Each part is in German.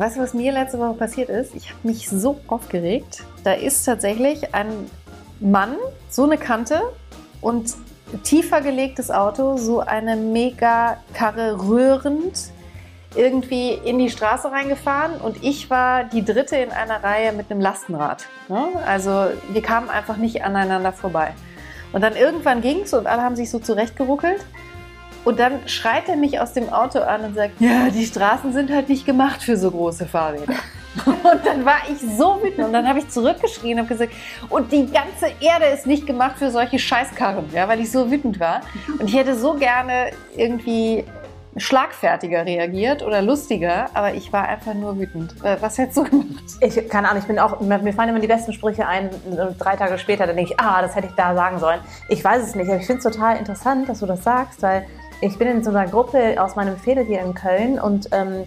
weißt du, was mir letzte Woche passiert ist? Ich habe mich so aufgeregt. Da ist tatsächlich ein Mann, so eine Kante und tiefer gelegtes Auto, so eine mega Karre rührend irgendwie in die Straße reingefahren und ich war die dritte in einer Reihe mit einem Lastenrad. Ne? Also wir kamen einfach nicht aneinander vorbei. Und dann irgendwann ging es und alle haben sich so zurechtgeruckelt. Und dann schreit er mich aus dem Auto an und sagt, ja, die Straßen sind halt nicht gemacht für so große Fahrräder. Und dann war ich so wütend und dann habe ich zurückgeschrien und gesagt, und die ganze Erde ist nicht gemacht für solche Scheißkarren, ja, weil ich so wütend war. Und ich hätte so gerne irgendwie schlagfertiger reagiert oder lustiger, aber ich war einfach nur wütend. Äh, was hättest du gemacht? Ich keine Ahnung, ich bin auch, mir fallen immer die besten Sprüche ein, drei Tage später, dann denke ich, ah, das hätte ich da sagen sollen. Ich weiß es nicht, aber ich finde es total interessant, dass du das sagst, weil ich bin in so einer Gruppe aus meinem Fädel hier in Köln und ähm,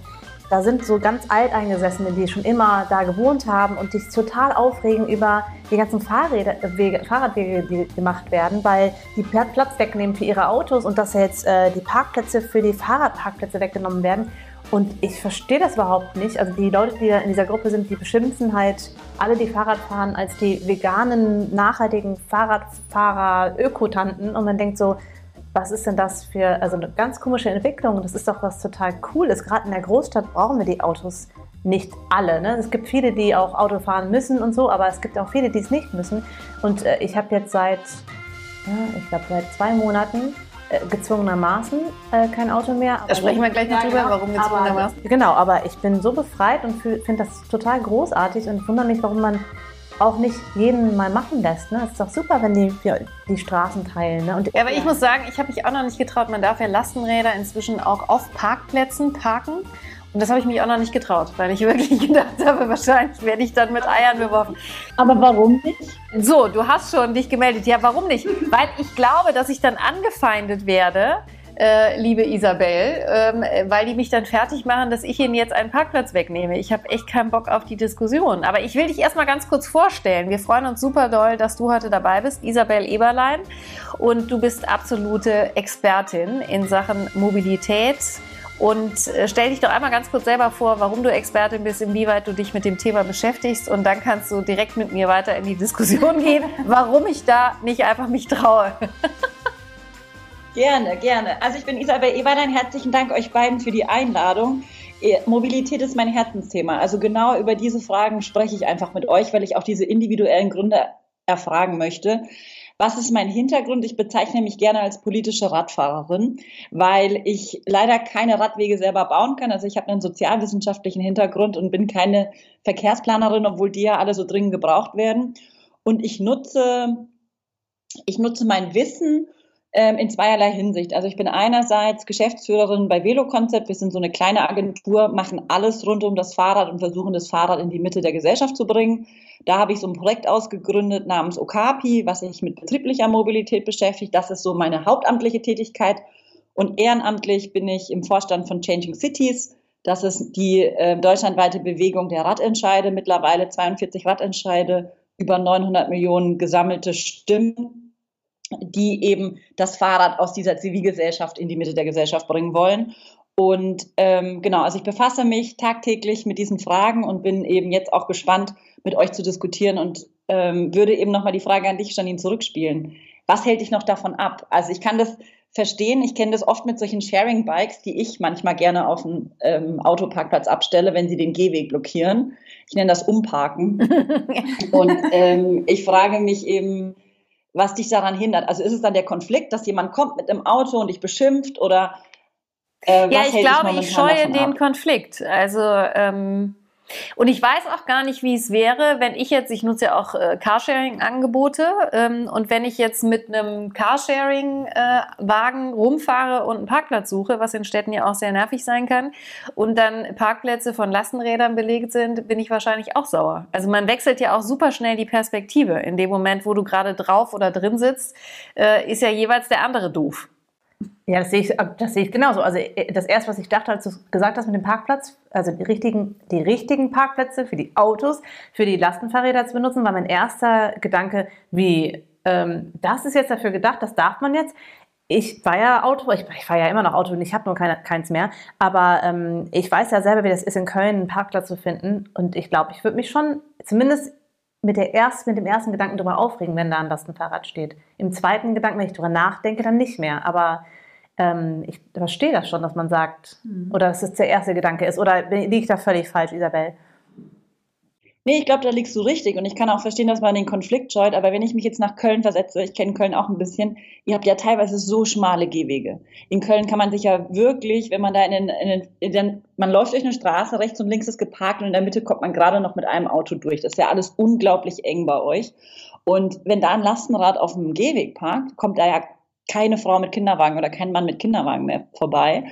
da sind so ganz alteingesessene, die schon immer da gewohnt haben und sich total aufregen über die ganzen Fahrräder, Wege, Fahrradwege, die gemacht werden, weil die Platz wegnehmen für ihre Autos und dass jetzt äh, die Parkplätze für die Fahrradparkplätze weggenommen werden. Und ich verstehe das überhaupt nicht. Also die Leute, die in dieser Gruppe sind, die beschimpfen halt alle, die Fahrrad fahren, als die veganen, nachhaltigen Fahrradfahrer, Ökotanten. Und man denkt so, was ist denn das für also eine ganz komische Entwicklung? Das ist doch was total Cooles. Gerade in der Großstadt brauchen wir die Autos nicht alle. Ne? Es gibt viele, die auch Auto fahren müssen und so, aber es gibt auch viele, die es nicht müssen. Und äh, ich habe jetzt seit, ja, ich glaube, seit zwei Monaten äh, gezwungenermaßen äh, kein Auto mehr. Da sprechen wir gleich noch drüber, genau, warum gezwungenermaßen. Aber, genau, aber ich bin so befreit und finde das total großartig und wundere mich, warum man auch nicht jeden mal machen lässt. Ne? Es ist doch super, wenn die die Straßen teilen. Ne? Und, ja, aber ich muss sagen, ich habe mich auch noch nicht getraut. Man darf ja Lastenräder inzwischen auch auf Parkplätzen parken. Und das habe ich mich auch noch nicht getraut, weil ich wirklich gedacht habe, wahrscheinlich werde ich dann mit Eiern beworfen. Aber warum nicht? So, du hast schon dich gemeldet. Ja, warum nicht? Weil ich glaube, dass ich dann angefeindet werde äh, liebe Isabel, ähm, weil die mich dann fertig machen, dass ich ihnen jetzt einen Parkplatz wegnehme. Ich habe echt keinen Bock auf die Diskussion. Aber ich will dich erstmal ganz kurz vorstellen. Wir freuen uns super doll, dass du heute dabei bist, Isabel Eberlein. Und du bist absolute Expertin in Sachen Mobilität. Und äh, stell dich doch einmal ganz kurz selber vor, warum du Expertin bist, inwieweit du dich mit dem Thema beschäftigst. Und dann kannst du direkt mit mir weiter in die Diskussion gehen, warum ich da nicht einfach mich traue. Gerne, gerne. Also ich bin Isabel Eberlein. Herzlichen Dank euch beiden für die Einladung. Mobilität ist mein Herzensthema. Also genau über diese Fragen spreche ich einfach mit euch, weil ich auch diese individuellen Gründe erfragen möchte. Was ist mein Hintergrund? Ich bezeichne mich gerne als politische Radfahrerin, weil ich leider keine Radwege selber bauen kann. Also ich habe einen sozialwissenschaftlichen Hintergrund und bin keine Verkehrsplanerin, obwohl die ja alle so dringend gebraucht werden. Und ich nutze, ich nutze mein Wissen in zweierlei Hinsicht. Also ich bin einerseits Geschäftsführerin bei Velokonzept. Wir sind so eine kleine Agentur, machen alles rund um das Fahrrad und versuchen das Fahrrad in die Mitte der Gesellschaft zu bringen. Da habe ich so ein Projekt ausgegründet namens Okapi, was sich mit betrieblicher Mobilität beschäftigt. Das ist so meine hauptamtliche Tätigkeit. Und ehrenamtlich bin ich im Vorstand von Changing Cities. Das ist die äh, deutschlandweite Bewegung der Radentscheide. Mittlerweile 42 Radentscheide, über 900 Millionen gesammelte Stimmen die eben das Fahrrad aus dieser Zivilgesellschaft in die Mitte der Gesellschaft bringen wollen. Und ähm, genau, also ich befasse mich tagtäglich mit diesen Fragen und bin eben jetzt auch gespannt, mit euch zu diskutieren und ähm, würde eben nochmal die Frage an dich, Janine, zurückspielen. Was hält dich noch davon ab? Also ich kann das verstehen, ich kenne das oft mit solchen Sharing-Bikes, die ich manchmal gerne auf dem ähm, Autoparkplatz abstelle, wenn sie den Gehweg blockieren. Ich nenne das Umparken. und ähm, ich frage mich eben, was dich daran hindert? Also ist es dann der Konflikt, dass jemand kommt mit einem Auto und dich beschimpft oder äh, ja, ich glaube, ich scheue den Konflikt. Also ähm, und ich weiß auch gar nicht, wie es wäre, wenn ich jetzt, ich nutze ja auch äh, Carsharing-Angebote, ähm, und wenn ich jetzt mit einem Carsharing-Wagen äh, rumfahre und einen Parkplatz suche, was in Städten ja auch sehr nervig sein kann, und dann Parkplätze von Lastenrädern belegt sind, bin ich wahrscheinlich auch sauer. Also man wechselt ja auch super schnell die Perspektive. In dem Moment, wo du gerade drauf oder drin sitzt, äh, ist ja jeweils der andere doof. Ja, das sehe ich, das sehe ich genauso. Also äh, das erste, was ich dachte, als du gesagt hast mit dem Parkplatz, also die richtigen, die richtigen Parkplätze für die Autos, für die Lastenfahrräder zu benutzen, war mein erster Gedanke, wie ähm, das ist jetzt dafür gedacht, das darf man jetzt. ich war ja Auto, ich, ich fahre ja immer noch Auto und ich habe nur keine, keins mehr. Aber ähm, ich weiß ja selber, wie das ist, in Köln einen Parkplatz zu finden. Und ich glaube, ich würde mich schon zumindest mit, der erst, mit dem ersten Gedanken darüber aufregen, wenn da ein Lastenfahrrad steht. Im zweiten Gedanken, wenn ich darüber nachdenke, dann nicht mehr. Aber ähm, ich verstehe das schon, dass man sagt, mhm. oder dass es der erste Gedanke ist. Oder liege ich da völlig falsch, Isabel? Nee, ich glaube, da liegst du richtig. Und ich kann auch verstehen, dass man den Konflikt scheut. Aber wenn ich mich jetzt nach Köln versetze, ich kenne Köln auch ein bisschen, ihr habt ja teilweise so schmale Gehwege. In Köln kann man sich ja wirklich, wenn man da in den, in den, in den man läuft durch eine Straße, rechts und links ist geparkt und in der Mitte kommt man gerade noch mit einem Auto durch. Das ist ja alles unglaublich eng bei euch. Und wenn da ein Lastenrad auf dem Gehweg parkt, kommt da ja keine Frau mit Kinderwagen oder kein Mann mit Kinderwagen mehr vorbei.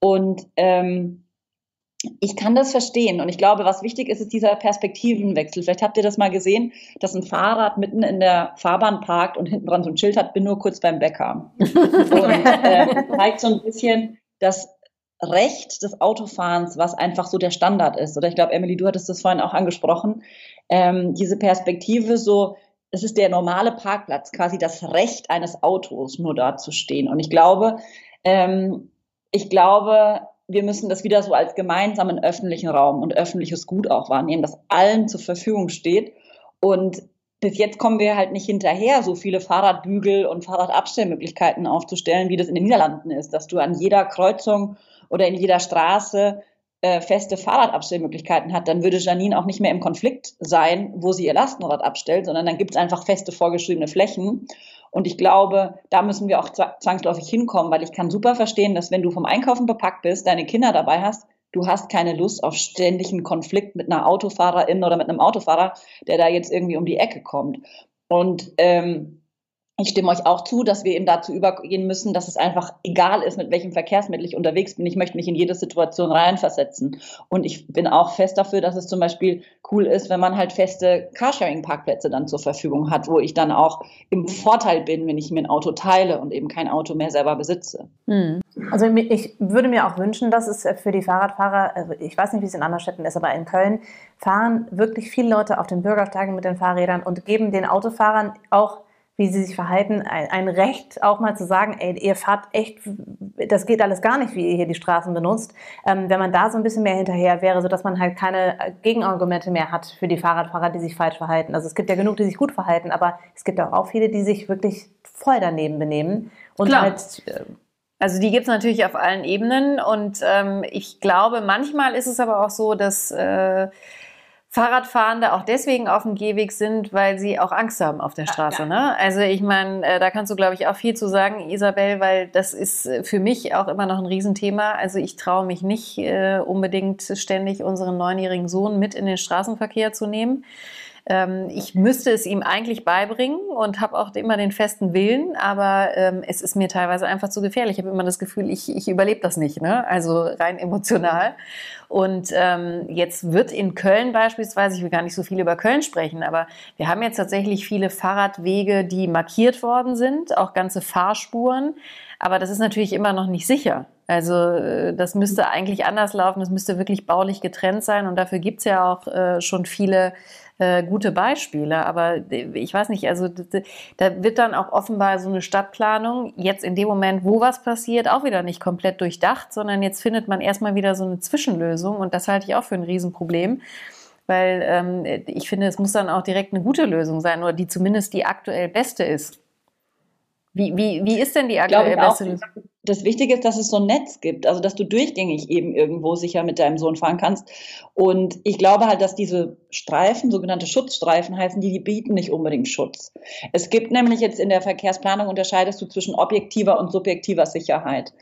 Und ähm, ich kann das verstehen und ich glaube, was wichtig ist, ist dieser Perspektivenwechsel. Vielleicht habt ihr das mal gesehen, dass ein Fahrrad mitten in der Fahrbahn parkt und hinten dran so ein Schild hat, bin nur kurz beim Bäcker. und äh, zeigt so ein bisschen das Recht des Autofahrens, was einfach so der Standard ist. Oder ich glaube, Emily, du hattest das vorhin auch angesprochen. Ähm, diese Perspektive so, es ist der normale Parkplatz, quasi das Recht eines Autos, nur da zu stehen. Und ich glaube, ähm, ich glaube, wir müssen das wieder so als gemeinsamen öffentlichen Raum und öffentliches Gut auch wahrnehmen, das allen zur Verfügung steht. Und bis jetzt kommen wir halt nicht hinterher, so viele Fahrradbügel und Fahrradabstellmöglichkeiten aufzustellen, wie das in den Niederlanden ist, dass du an jeder Kreuzung oder in jeder Straße äh, feste Fahrradabstellmöglichkeiten hat, dann würde Janine auch nicht mehr im Konflikt sein, wo sie ihr Lastenrad abstellt, sondern dann gibt es einfach feste vorgeschriebene Flächen. Und ich glaube, da müssen wir auch zwangsläufig hinkommen, weil ich kann super verstehen, dass wenn du vom Einkaufen bepackt bist, deine Kinder dabei hast, du hast keine Lust auf ständigen Konflikt mit einer Autofahrerin oder mit einem Autofahrer, der da jetzt irgendwie um die Ecke kommt. Und ähm, ich stimme euch auch zu, dass wir eben dazu übergehen müssen, dass es einfach egal ist, mit welchem Verkehrsmittel ich unterwegs bin. Ich möchte mich in jede Situation reinversetzen. Und ich bin auch fest dafür, dass es zum Beispiel cool ist, wenn man halt feste Carsharing-Parkplätze dann zur Verfügung hat, wo ich dann auch im Vorteil bin, wenn ich mir ein Auto teile und eben kein Auto mehr selber besitze. Hm. Also ich würde mir auch wünschen, dass es für die Fahrradfahrer, also ich weiß nicht, wie es in anderen Städten ist, aber in Köln fahren wirklich viele Leute auf den Bürgersteigen mit den Fahrrädern und geben den Autofahrern auch wie sie sich verhalten, ein, ein, Recht auch mal zu sagen, ey, ihr fahrt echt, das geht alles gar nicht, wie ihr hier die Straßen benutzt. Ähm, wenn man da so ein bisschen mehr hinterher wäre, sodass man halt keine Gegenargumente mehr hat für die Fahrradfahrer, die sich falsch verhalten. Also es gibt ja genug, die sich gut verhalten, aber es gibt auch, auch viele, die sich wirklich voll daneben benehmen. Und Klar. halt, äh, also die gibt es natürlich auf allen Ebenen und ähm, ich glaube, manchmal ist es aber auch so, dass äh, Fahrradfahrende auch deswegen auf dem Gehweg sind, weil sie auch Angst haben auf der Straße. Ne? Also ich meine, äh, da kannst du, glaube ich, auch viel zu sagen, Isabel, weil das ist äh, für mich auch immer noch ein Riesenthema. Also ich traue mich nicht äh, unbedingt ständig unseren neunjährigen Sohn mit in den Straßenverkehr zu nehmen. Ähm, ich müsste es ihm eigentlich beibringen und habe auch immer den festen Willen, aber ähm, es ist mir teilweise einfach zu gefährlich. Ich habe immer das Gefühl, ich, ich überlebe das nicht, ne? also rein emotional. Und ähm, jetzt wird in Köln beispielsweise, ich will gar nicht so viel über Köln sprechen, aber wir haben jetzt tatsächlich viele Fahrradwege, die markiert worden sind, auch ganze Fahrspuren. Aber das ist natürlich immer noch nicht sicher. Also äh, das müsste eigentlich anders laufen, das müsste wirklich baulich getrennt sein und dafür gibt's ja auch äh, schon viele äh, gute Beispiele. Aber ich weiß nicht, also da wird dann auch offenbar so eine Stadtplanung jetzt in dem Moment, wo was passiert, auch wieder nicht komplett durchdacht, sondern jetzt findet man erstmal wieder so eine Zwischenlösung und das halte ich auch für ein Riesenproblem weil ähm, ich finde, es muss dann auch direkt eine gute Lösung sein oder die zumindest die aktuell beste ist. Wie, wie, wie ist denn die aktuelle beste Lösung? Das Wichtige ist, dass es so ein Netz gibt, also dass du durchgängig eben irgendwo sicher mit deinem Sohn fahren kannst. Und ich glaube halt, dass diese Streifen, sogenannte Schutzstreifen heißen, die, die bieten nicht unbedingt Schutz. Es gibt nämlich jetzt in der Verkehrsplanung unterscheidest du zwischen objektiver und subjektiver Sicherheit.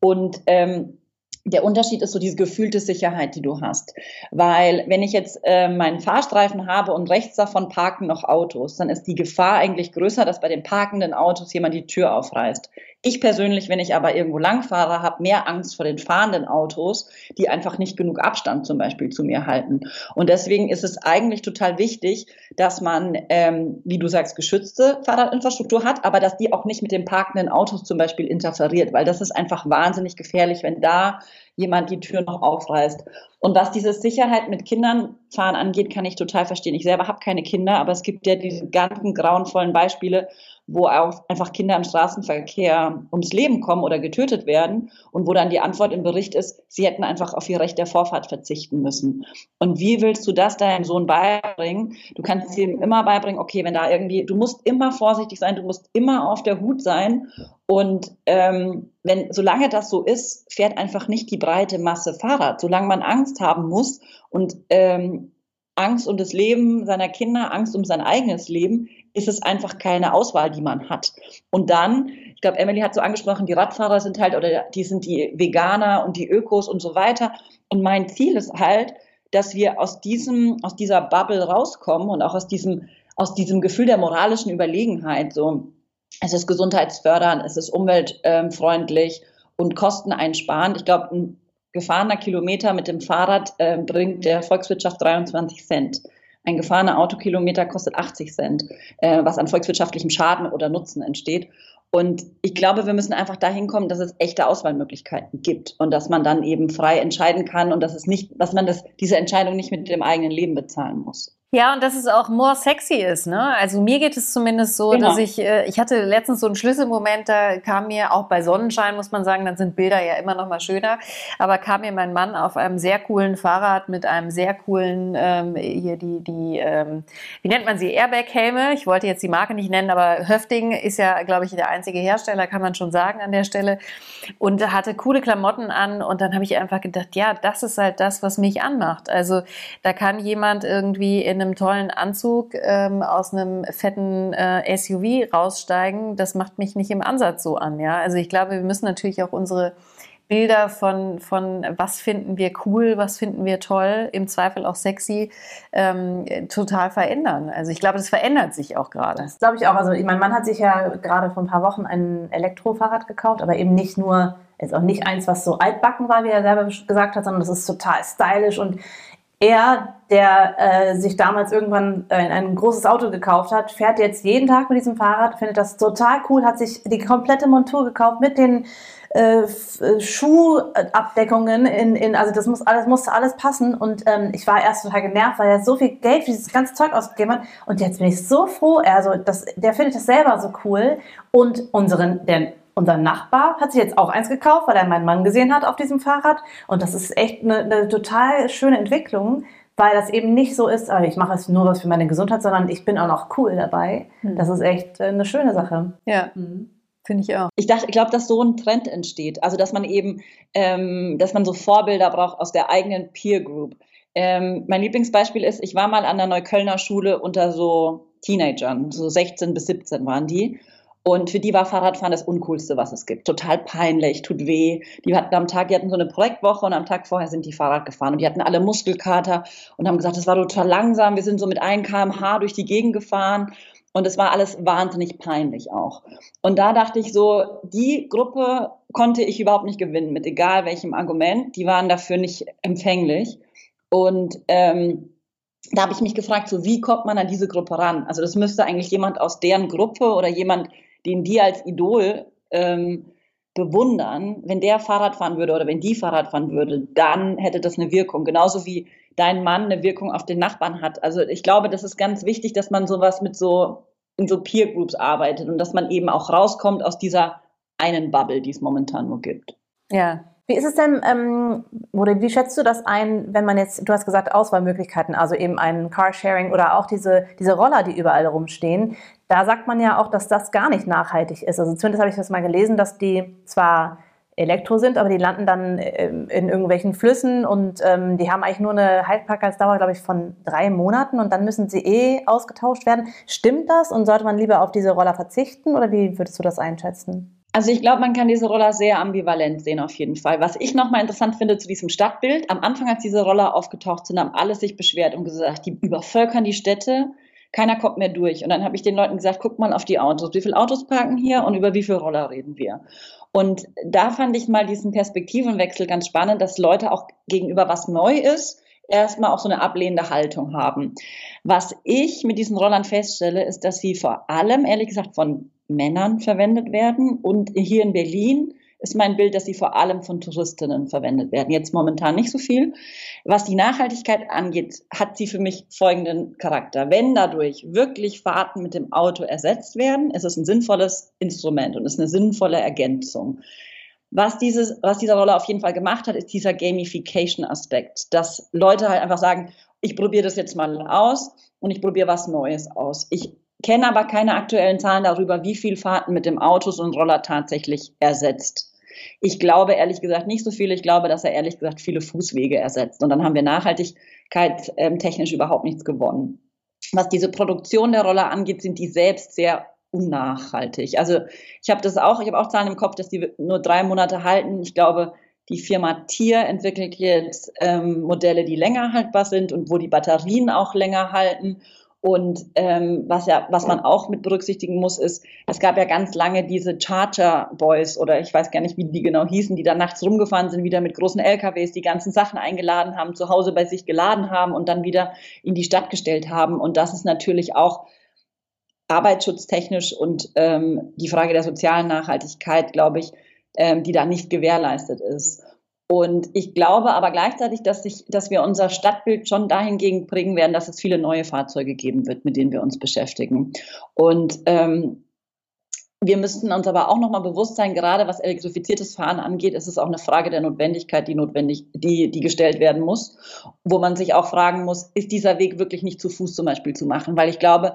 Und ähm, der Unterschied ist so diese gefühlte Sicherheit, die du hast. Weil wenn ich jetzt äh, meinen Fahrstreifen habe und rechts davon parken noch Autos, dann ist die Gefahr eigentlich größer, dass bei den parkenden Autos jemand die Tür aufreißt. Ich persönlich, wenn ich aber irgendwo lang fahre, habe mehr Angst vor den fahrenden Autos, die einfach nicht genug Abstand zum Beispiel zu mir halten. Und deswegen ist es eigentlich total wichtig, dass man, ähm, wie du sagst, geschützte Fahrradinfrastruktur hat, aber dass die auch nicht mit den parkenden Autos zum Beispiel interferiert, weil das ist einfach wahnsinnig gefährlich, wenn da jemand die Tür noch aufreißt. Und was diese Sicherheit mit Kindern fahren angeht, kann ich total verstehen. Ich selber habe keine Kinder, aber es gibt ja diese ganzen grauenvollen Beispiele, wo auch einfach Kinder im Straßenverkehr ums Leben kommen oder getötet werden und wo dann die Antwort im Bericht ist, sie hätten einfach auf ihr Recht der Vorfahrt verzichten müssen. Und wie willst du das deinem Sohn beibringen? Du kannst ihm immer beibringen, okay, wenn da irgendwie, du musst immer vorsichtig sein, du musst immer auf der Hut sein und ähm, wenn, solange das so ist, fährt einfach nicht die breite Masse Fahrrad. Solange man Angst haben muss und ähm, Angst um das Leben seiner Kinder, Angst um sein eigenes Leben, ist es einfach keine Auswahl, die man hat. Und dann, ich glaube, Emily hat so angesprochen, die Radfahrer sind halt, oder die sind die Veganer und die Ökos und so weiter. Und mein Ziel ist halt, dass wir aus diesem, aus dieser Bubble rauskommen und auch aus diesem, aus diesem Gefühl der moralischen Überlegenheit. So, es ist gesundheitsfördernd, es ist umweltfreundlich und kosteneinsparend. Ich glaube, ein gefahrener Kilometer mit dem Fahrrad äh, bringt der Volkswirtschaft 23 Cent. Ein gefahrener Autokilometer kostet 80 Cent, äh, was an volkswirtschaftlichem Schaden oder Nutzen entsteht. Und ich glaube, wir müssen einfach dahin kommen, dass es echte Auswahlmöglichkeiten gibt und dass man dann eben frei entscheiden kann und dass es nicht, dass man das, diese Entscheidung nicht mit dem eigenen Leben bezahlen muss. Ja, und dass es auch more sexy ist, ne? Also mir geht es zumindest so, genau. dass ich, äh, ich hatte letztens so einen Schlüsselmoment, da kam mir auch bei Sonnenschein, muss man sagen, dann sind Bilder ja immer noch mal schöner, aber kam mir mein Mann auf einem sehr coolen Fahrrad mit einem sehr coolen, ähm, hier die, die, ähm, wie nennt man sie, Airbag-Helme. Ich wollte jetzt die Marke nicht nennen, aber Höfting ist ja, glaube ich, der einzige Hersteller, kann man schon sagen an der Stelle. Und hatte coole Klamotten an und dann habe ich einfach gedacht, ja, das ist halt das, was mich anmacht. Also da kann jemand irgendwie in einem tollen Anzug ähm, aus einem fetten äh, SUV raussteigen, das macht mich nicht im Ansatz so an. Ja? Also ich glaube, wir müssen natürlich auch unsere Bilder von, von was finden wir cool, was finden wir toll, im Zweifel auch sexy, ähm, total verändern. Also ich glaube, das verändert sich auch gerade. Das glaube ich auch. Also mein Mann hat sich ja gerade vor ein paar Wochen ein Elektrofahrrad gekauft, aber eben nicht nur, jetzt auch nicht eins, was so altbacken war, wie er selber gesagt hat, sondern das ist total stylisch und er, der äh, sich damals irgendwann äh, ein großes Auto gekauft hat, fährt jetzt jeden Tag mit diesem Fahrrad, findet das total cool, hat sich die komplette Montur gekauft mit den äh, äh Schuhabdeckungen in, in, also das muss alles, musste alles passen. Und ähm, ich war erst total genervt, weil er so viel Geld für dieses ganze Zeug ausgegeben hat. Und jetzt bin ich so froh, also das, der findet das selber so cool. Und unseren, der unser Nachbar hat sich jetzt auch eins gekauft, weil er meinen Mann gesehen hat auf diesem Fahrrad. Und das ist echt eine, eine total schöne Entwicklung, weil das eben nicht so ist, ich mache es nur was für meine Gesundheit, sondern ich bin auch noch cool dabei. Mhm. Das ist echt äh, eine schöne Sache. Ja. Mhm. Finde ich auch. Ich dachte, ich glaube, dass so ein Trend entsteht. Also, dass man eben, ähm, dass man so Vorbilder braucht aus der eigenen Peer Group. Ähm, mein Lieblingsbeispiel ist, ich war mal an der Neuköllner Schule unter so Teenagern, so 16 bis 17 waren die. Und für die war Fahrradfahren das Uncoolste, was es gibt. Total peinlich, tut weh. Die hatten am Tag, die hatten so eine Projektwoche und am Tag vorher sind die Fahrrad gefahren und die hatten alle Muskelkater und haben gesagt, das war total langsam. Wir sind so mit 1 kmh durch die Gegend gefahren und es war alles wahnsinnig peinlich auch. Und da dachte ich so, die Gruppe konnte ich überhaupt nicht gewinnen, mit egal welchem Argument. Die waren dafür nicht empfänglich. Und ähm, da habe ich mich gefragt, so wie kommt man an diese Gruppe ran? Also das müsste eigentlich jemand aus deren Gruppe oder jemand, den die als Idol ähm, bewundern, wenn der Fahrrad fahren würde oder wenn die Fahrrad fahren würde, dann hätte das eine Wirkung. Genauso wie dein Mann eine Wirkung auf den Nachbarn hat. Also ich glaube, das ist ganz wichtig, dass man sowas mit so in so Peer Groups arbeitet und dass man eben auch rauskommt aus dieser einen Bubble, die es momentan nur gibt. Ja, wie ist es denn, ähm, oder wie schätzt du das ein, wenn man jetzt, du hast gesagt, Auswahlmöglichkeiten, also eben ein Carsharing oder auch diese, diese Roller, die überall rumstehen, da sagt man ja auch, dass das gar nicht nachhaltig ist. Also zumindest habe ich das mal gelesen, dass die zwar Elektro sind, aber die landen dann ähm, in irgendwelchen Flüssen und ähm, die haben eigentlich nur eine Haltbarkeitsdauer, glaube ich, von drei Monaten und dann müssen sie eh ausgetauscht werden. Stimmt das und sollte man lieber auf diese Roller verzichten oder wie würdest du das einschätzen? Also ich glaube, man kann diese Roller sehr ambivalent sehen auf jeden Fall. Was ich nochmal interessant finde zu diesem Stadtbild, am Anfang, als diese Roller aufgetaucht sind, haben alle sich beschwert und gesagt, die übervölkern die Städte, keiner kommt mehr durch. Und dann habe ich den Leuten gesagt, guck mal auf die Autos, wie viele Autos parken hier und über wie viele Roller reden wir. Und da fand ich mal diesen Perspektivenwechsel ganz spannend, dass Leute auch gegenüber was neu ist, erstmal auch so eine ablehnende Haltung haben. Was ich mit diesen Rollern feststelle, ist, dass sie vor allem, ehrlich gesagt, von Männern verwendet werden. Und hier in Berlin ist mein Bild, dass sie vor allem von Touristinnen verwendet werden. Jetzt momentan nicht so viel. Was die Nachhaltigkeit angeht, hat sie für mich folgenden Charakter. Wenn dadurch wirklich Fahrten mit dem Auto ersetzt werden, ist es ein sinnvolles Instrument und ist eine sinnvolle Ergänzung. Was, dieses, was diese Rolle auf jeden Fall gemacht hat, ist dieser Gamification-Aspekt, dass Leute halt einfach sagen, ich probiere das jetzt mal aus und ich probiere was Neues aus. Ich kenne aber keine aktuellen Zahlen darüber, wie viel Fahrten mit dem Auto so ein Roller tatsächlich ersetzt. Ich glaube ehrlich gesagt nicht so viele. Ich glaube, dass er ehrlich gesagt viele Fußwege ersetzt. Und dann haben wir Nachhaltigkeit ähm, überhaupt nichts gewonnen. Was diese Produktion der Roller angeht, sind die selbst sehr unnachhaltig. Also ich habe das auch, ich habe auch Zahlen im Kopf, dass die nur drei Monate halten. Ich glaube, die Firma Tier entwickelt jetzt ähm, Modelle, die länger haltbar sind und wo die Batterien auch länger halten. Und ähm, was ja, was man auch mit berücksichtigen muss, ist, es gab ja ganz lange diese Charger Boys oder ich weiß gar nicht, wie die genau hießen, die dann nachts rumgefahren sind, wieder mit großen LKWs, die ganzen Sachen eingeladen haben, zu Hause bei sich geladen haben und dann wieder in die Stadt gestellt haben. Und das ist natürlich auch arbeitsschutztechnisch und ähm, die Frage der sozialen Nachhaltigkeit, glaube ich, ähm, die da nicht gewährleistet ist. Und ich glaube aber gleichzeitig, dass, sich, dass wir unser Stadtbild schon dahingegen bringen werden, dass es viele neue Fahrzeuge geben wird, mit denen wir uns beschäftigen. Und ähm, wir müssten uns aber auch nochmal bewusst sein, gerade was elektrifiziertes Fahren angeht, ist es auch eine Frage der Notwendigkeit, die notwendig, die, die gestellt werden muss, wo man sich auch fragen muss, ist dieser Weg wirklich nicht zu Fuß zum Beispiel zu machen? Weil ich glaube,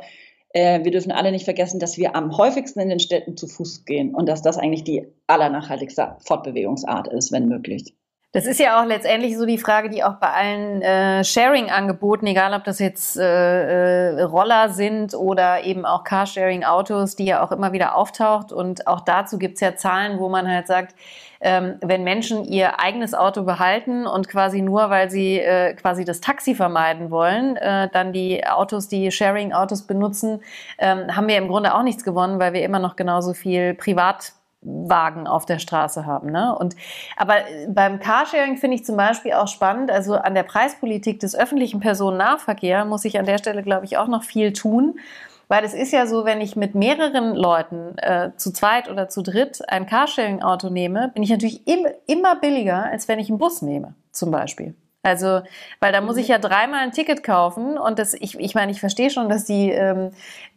äh, wir dürfen alle nicht vergessen, dass wir am häufigsten in den Städten zu Fuß gehen und dass das eigentlich die allernachhaltigste Fortbewegungsart ist, wenn möglich. Das ist ja auch letztendlich so die Frage, die auch bei allen äh, Sharing-Angeboten, egal ob das jetzt äh, äh, Roller sind oder eben auch Carsharing-Autos, die ja auch immer wieder auftaucht. Und auch dazu gibt's ja Zahlen, wo man halt sagt, ähm, wenn Menschen ihr eigenes Auto behalten und quasi nur, weil sie äh, quasi das Taxi vermeiden wollen, äh, dann die Autos, die Sharing-Autos benutzen, ähm, haben wir im Grunde auch nichts gewonnen, weil wir immer noch genauso viel Privat Wagen auf der Straße haben. Ne? Und, aber beim Carsharing finde ich zum Beispiel auch spannend, also an der Preispolitik des öffentlichen Personennahverkehrs muss ich an der Stelle, glaube ich, auch noch viel tun. Weil es ist ja so, wenn ich mit mehreren Leuten äh, zu zweit oder zu dritt ein Carsharing-Auto nehme, bin ich natürlich im, immer billiger, als wenn ich einen Bus nehme, zum Beispiel. Also, weil da muss ich ja dreimal ein Ticket kaufen und das, ich, ich meine, ich verstehe schon, dass die, ähm,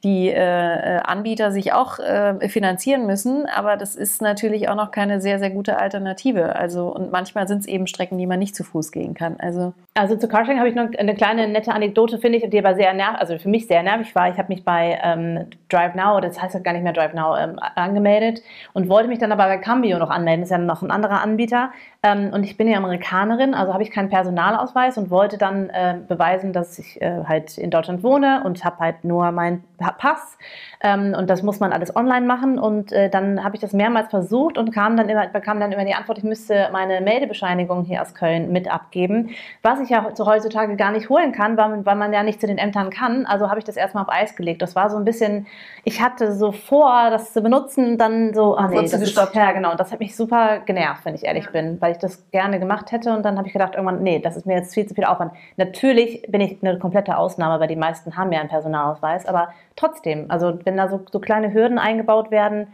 die äh, Anbieter sich auch äh, finanzieren müssen, aber das ist natürlich auch noch keine sehr, sehr gute Alternative. Also, und manchmal sind es eben Strecken, die man nicht zu Fuß gehen kann. Also, also zu Carsharing habe ich noch eine kleine nette Anekdote, finde ich, die aber sehr nervig, also für mich sehr nervig war. Ich habe mich bei ähm, Drive Now, das heißt ja gar nicht mehr Drive Now, ähm, angemeldet und wollte mich dann aber bei Cambio noch anmelden. Das ist ja noch ein anderer Anbieter. Ähm, und ich bin ja Amerikanerin, also habe ich keinen Personalausweis und wollte dann äh, beweisen, dass ich äh, halt in Deutschland wohne und habe halt nur meinen Pass. Ähm, und das muss man alles online machen. Und äh, dann habe ich das mehrmals versucht und kam dann immer, bekam dann immer die Antwort, ich müsste meine Meldebescheinigung hier aus Köln mit abgeben, was ich ja heutzutage gar nicht holen kann, weil, weil man ja nicht zu den Ämtern kann. Also habe ich das erstmal auf Eis gelegt. Das war so ein bisschen, ich hatte so vor, das zu benutzen, dann so, ah nee, das ist, ja genau. Das hat mich super genervt, wenn ich ehrlich ja. bin, weil ich das gerne gemacht hätte und dann habe ich gedacht irgendwann, nee, das ist mir jetzt viel zu viel Aufwand. Natürlich bin ich eine komplette Ausnahme, weil die meisten haben ja einen Personalausweis, aber trotzdem, also wenn da so, so kleine Hürden eingebaut werden.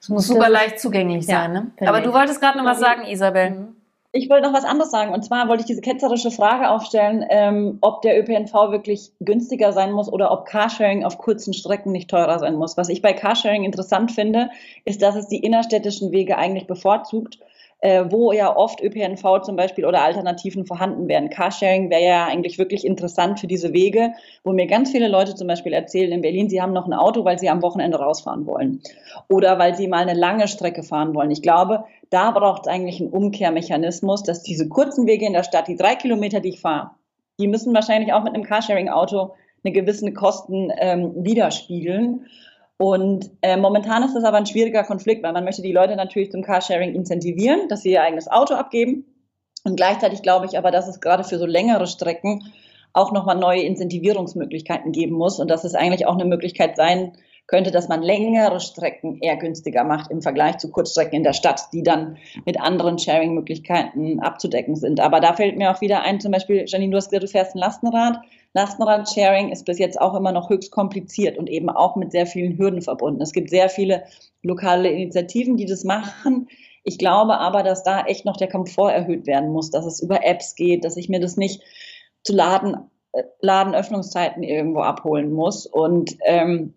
Es muss super leicht zugänglich sein, ja, ne? Aber ich. du wolltest gerade noch was sagen, Isabel. Mhm. Ich wollte noch was anderes sagen. Und zwar wollte ich diese ketzerische Frage aufstellen, ähm, ob der ÖPNV wirklich günstiger sein muss oder ob Carsharing auf kurzen Strecken nicht teurer sein muss. Was ich bei Carsharing interessant finde, ist, dass es die innerstädtischen Wege eigentlich bevorzugt wo ja oft ÖPNV zum Beispiel oder Alternativen vorhanden wären. Carsharing wäre ja eigentlich wirklich interessant für diese Wege, wo mir ganz viele Leute zum Beispiel erzählen in Berlin, sie haben noch ein Auto, weil sie am Wochenende rausfahren wollen oder weil sie mal eine lange Strecke fahren wollen. Ich glaube, da braucht es eigentlich einen Umkehrmechanismus, dass diese kurzen Wege in der Stadt, die drei Kilometer, die ich fahre, die müssen wahrscheinlich auch mit einem Carsharing-Auto eine gewisse Kosten ähm, widerspiegeln. Und äh, momentan ist das aber ein schwieriger Konflikt, weil man möchte die Leute natürlich zum Carsharing incentivieren, dass sie ihr eigenes Auto abgeben. Und gleichzeitig glaube ich aber, dass es gerade für so längere Strecken auch nochmal neue Incentivierungsmöglichkeiten geben muss und dass es eigentlich auch eine Möglichkeit sein könnte, dass man längere Strecken eher günstiger macht im Vergleich zu Kurzstrecken in der Stadt, die dann mit anderen Sharing-Möglichkeiten abzudecken sind. Aber da fällt mir auch wieder ein, zum Beispiel, Janine, du hast gesagt, du fährst ein Lastenrad. Lastenrad-Sharing ist bis jetzt auch immer noch höchst kompliziert und eben auch mit sehr vielen Hürden verbunden. Es gibt sehr viele lokale Initiativen, die das machen. Ich glaube aber, dass da echt noch der Komfort erhöht werden muss, dass es über Apps geht, dass ich mir das nicht zu Laden, äh, Ladenöffnungszeiten irgendwo abholen muss. Und ähm,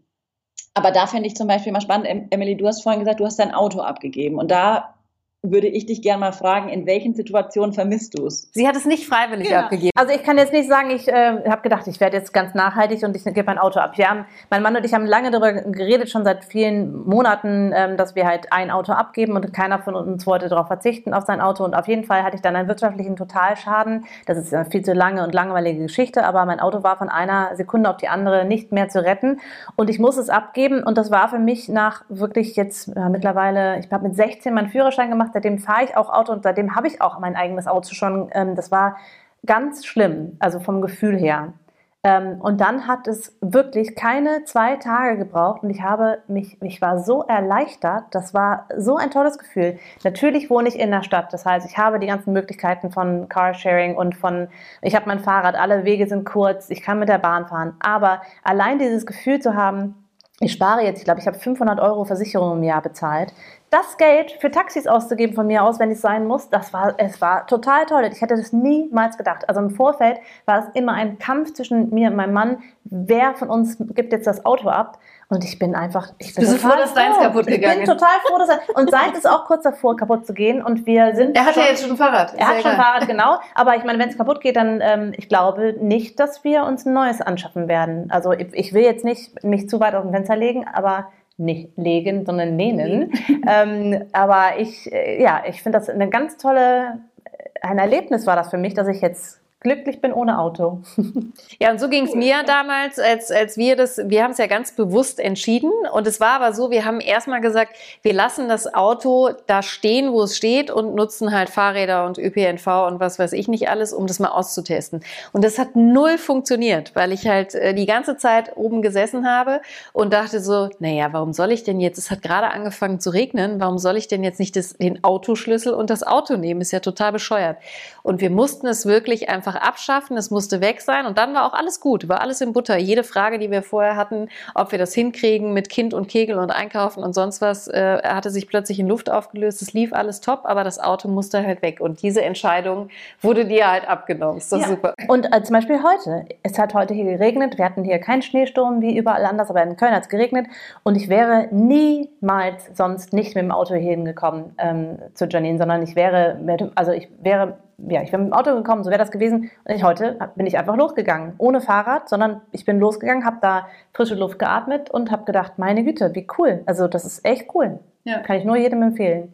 aber da fände ich zum Beispiel mal spannend, Emily, du hast vorhin gesagt, du hast dein Auto abgegeben. Und da würde ich dich gerne mal fragen, in welchen Situationen vermisst du es? Sie hat es nicht freiwillig genau. abgegeben. Also ich kann jetzt nicht sagen, ich äh, habe gedacht, ich werde jetzt ganz nachhaltig und ich gebe mein Auto ab. Wir haben, mein Mann und ich haben lange darüber geredet, schon seit vielen Monaten, ähm, dass wir halt ein Auto abgeben und keiner von uns wollte darauf verzichten, auf sein Auto. Und auf jeden Fall hatte ich dann einen wirtschaftlichen Totalschaden. Das ist eine viel zu lange und langweilige Geschichte, aber mein Auto war von einer Sekunde auf die andere nicht mehr zu retten. Und ich muss es abgeben und das war für mich nach wirklich jetzt äh, mittlerweile, ich habe mit 16 meinen Führerschein gemacht, gemacht, seitdem fahre ich auch Auto und seitdem habe ich auch mein eigenes Auto schon. Ähm, das war ganz schlimm, also vom Gefühl her. Ähm, und dann hat es wirklich keine zwei Tage gebraucht und ich habe mich, ich war so erleichtert. Das war so ein tolles Gefühl. Natürlich wohne ich in der Stadt, das heißt, ich habe die ganzen Möglichkeiten von Carsharing und von, ich habe mein Fahrrad, alle Wege sind kurz, ich kann mit der Bahn fahren. Aber allein dieses Gefühl zu haben, ich spare jetzt, ich glaube, ich habe 500 Euro Versicherung im Jahr bezahlt. Das Geld für Taxis auszugeben von mir aus, wenn es sein muss, das war, es war total toll. Ich hätte das niemals gedacht. Also im Vorfeld war es immer ein Kampf zwischen mir und meinem Mann. Wer von uns gibt jetzt das Auto ab? Und ich bin einfach, ich bin du bist froh, dass deins kaputt gegangen ist. Ich bin total froh, dass er, und seit ist auch kurz davor, kaputt zu gehen. Und wir sind. Er hat schon, ja jetzt schon ein Fahrrad. Er hat schon ein Fahrrad, genau. Aber ich meine, wenn es kaputt geht, dann, ähm, ich glaube nicht, dass wir uns ein neues anschaffen werden. Also ich, ich will jetzt nicht mich zu weit auf dem Fenster legen, aber nicht legen, sondern lehnen. ähm, aber ich, äh, ja, ich finde das eine ganz tolle, ein Erlebnis war das für mich, dass ich jetzt glücklich bin ohne Auto. Ja, und so ging es mir damals, als, als wir das, wir haben es ja ganz bewusst entschieden. Und es war aber so, wir haben erstmal gesagt, wir lassen das Auto da stehen, wo es steht und nutzen halt Fahrräder und ÖPNV und was weiß ich nicht alles, um das mal auszutesten. Und das hat null funktioniert, weil ich halt äh, die ganze Zeit oben gesessen habe und dachte so, naja, warum soll ich denn jetzt, es hat gerade angefangen zu regnen, warum soll ich denn jetzt nicht das, den Autoschlüssel und das Auto nehmen? Ist ja total bescheuert. Und wir mussten es wirklich einfach einfach abschaffen, es musste weg sein und dann war auch alles gut, war alles in Butter. Jede Frage, die wir vorher hatten, ob wir das hinkriegen mit Kind und Kegel und Einkaufen und sonst was, äh, hatte sich plötzlich in Luft aufgelöst. Es lief alles top, aber das Auto musste halt weg und diese Entscheidung wurde dir halt abgenommen. Ist doch ja. super. Und äh, zum Beispiel heute. Es hat heute hier geregnet. Wir hatten hier keinen Schneesturm wie überall anders, aber in Köln hat es geregnet und ich wäre niemals sonst nicht mit dem Auto hier hingekommen ähm, zu Janine, sondern ich wäre, mit, also ich wäre ja, ich wäre mit dem Auto gekommen, so wäre das gewesen. Und ich, heute bin ich einfach losgegangen, ohne Fahrrad, sondern ich bin losgegangen, habe da frische Luft geatmet und habe gedacht, meine Güte, wie cool. Also das ist echt cool. Ja. Kann ich nur jedem empfehlen.